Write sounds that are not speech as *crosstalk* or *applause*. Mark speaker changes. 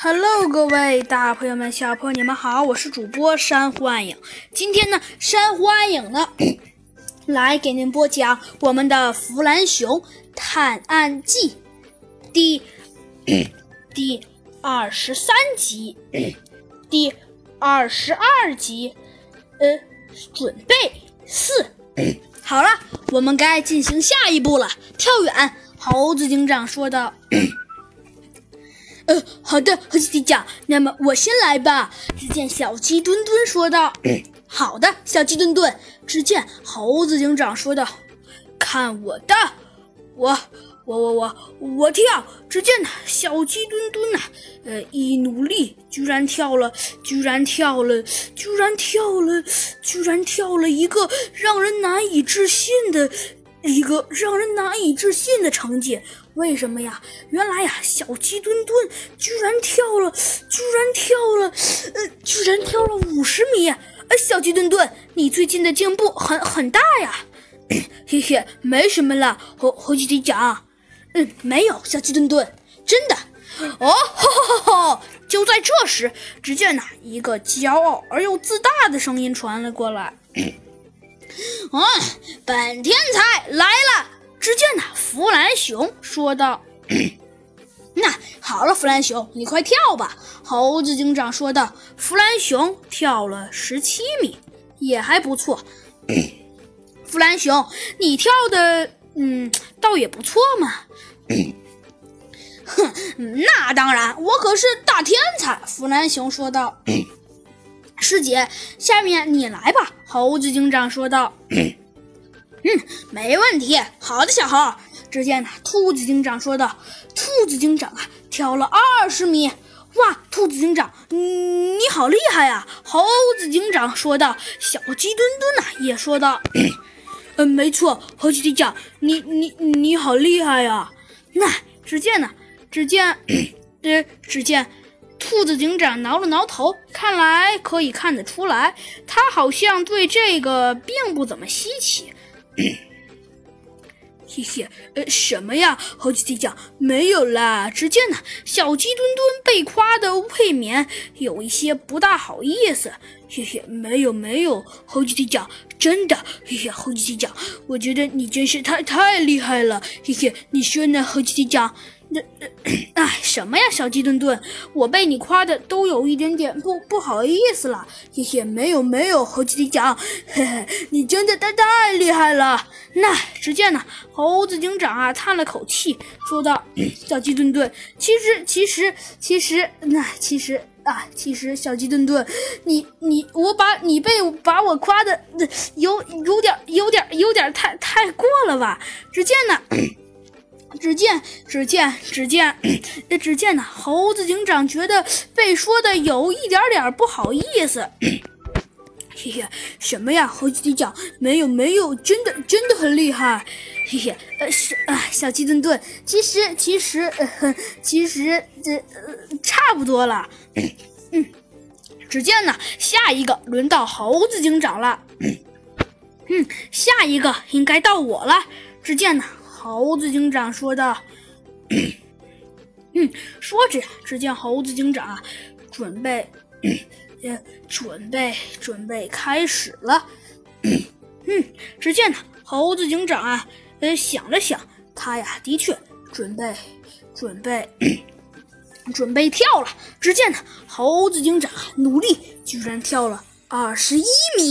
Speaker 1: Hello，各位大朋友们、小朋友你们好，我是主播山瑚暗影。今天呢，山瑚暗影呢 *clears throat* 来给您播讲我们的《弗兰熊探案记》第第二十三集，第二十二集，呃，准备四。好了，我们该进行下一步了。跳远，猴子警长说道。呃，好的，猴子警长，那么我先来吧。只见小鸡墩墩说道：“好的，小鸡墩墩。”只见猴子警长说道：“看我的，我，我，我，我，我跳。”只见呢，小鸡墩墩呐，呃，一努力，居然跳了，居然跳了，居然跳了，居然跳了一个让人难以置信的。一个让人难以置信的成绩，为什么呀？原来呀，小鸡墩墩居然跳了，居然跳了，呃，居然跳了五十米！呃，小鸡墩墩，你最近的进步很很大呀！*coughs* 嘿嘿，没什么了，猴猴子警长。嗯，没有，小鸡墩墩，真的。哦，吼吼吼吼！就在这时，只见呐，一个骄傲而又自大的声音传了过来。*coughs* 嗯，本天才来了。只见呢，弗兰熊说道：“ *clears throat* 那好了，弗兰熊，你快跳吧。”猴子警长说道。弗兰熊跳了十七米，也还不错。*clears throat* 弗兰熊，你跳的，嗯，倒也不错嘛。哼，那当然，我可是大天才。弗兰熊说道。师姐，下面你来吧。”猴子警长说道。“嗯，没问题。好的，小猴。”只见呢，兔子警长说道。“兔子警长啊，跳了二十米。哇，兔子警长，你好厉害呀！”猴子警长说道。小鸡墩墩呢，也说道：“嗯，没错，猴子警长，你你你好厉害呀！”那只见呢，只见，*clears throat* 呃，只见。兔子警长挠了挠头，看来可以看得出来，他好像对这个并不怎么稀奇。*coughs* 嘿嘿，呃，什么呀？猴子警长没有啦。只见呢，小鸡墩墩被夸的未免有一些不大好意思。嘿嘿，没有没有，猴子警长真的。嘿嘿，猴子警长，我觉得你真是太太厉害了。嘿嘿，你说呢，猴子警长？那，*clears throat* 哎，什么呀，小鸡墩墩，我被你夸的都有一点点不不好意思了。嘿嘿，没有没有，猴子警长，嘿嘿，你真的太太厉害了。那只见呢，猴子警长啊叹了口气，说道：“ *clears throat* 小鸡墩墩，其实其实其实，那其实啊，其实小鸡墩墩，你你我把你被把我夸的有有点有点有点太太过了吧？只见呢。”只见，只见，只见，只见呢！猴子警长觉得被说的有一点点不好意思。*clears throat* 嘿嘿，什么呀？猴子警长，没有，没有，真的，真的很厉害。嘿嘿，呃，是啊，小鸡墩墩，其实，其实，呃，其实这呃差不多了。嗯，只见呢，下一个轮到猴子警长了。嗯，下一个应该到我了。只见呢。猴子警长说道：“嗯，*coughs* 说着，只见猴子警长啊准备，*coughs* 呃，准备，准备开始了。*coughs* 嗯，只见呢，猴子警长啊，呃，想了想，他呀，的确准备，准备，准备跳了。只见呢，猴子警长努力，居然跳了二十一米。”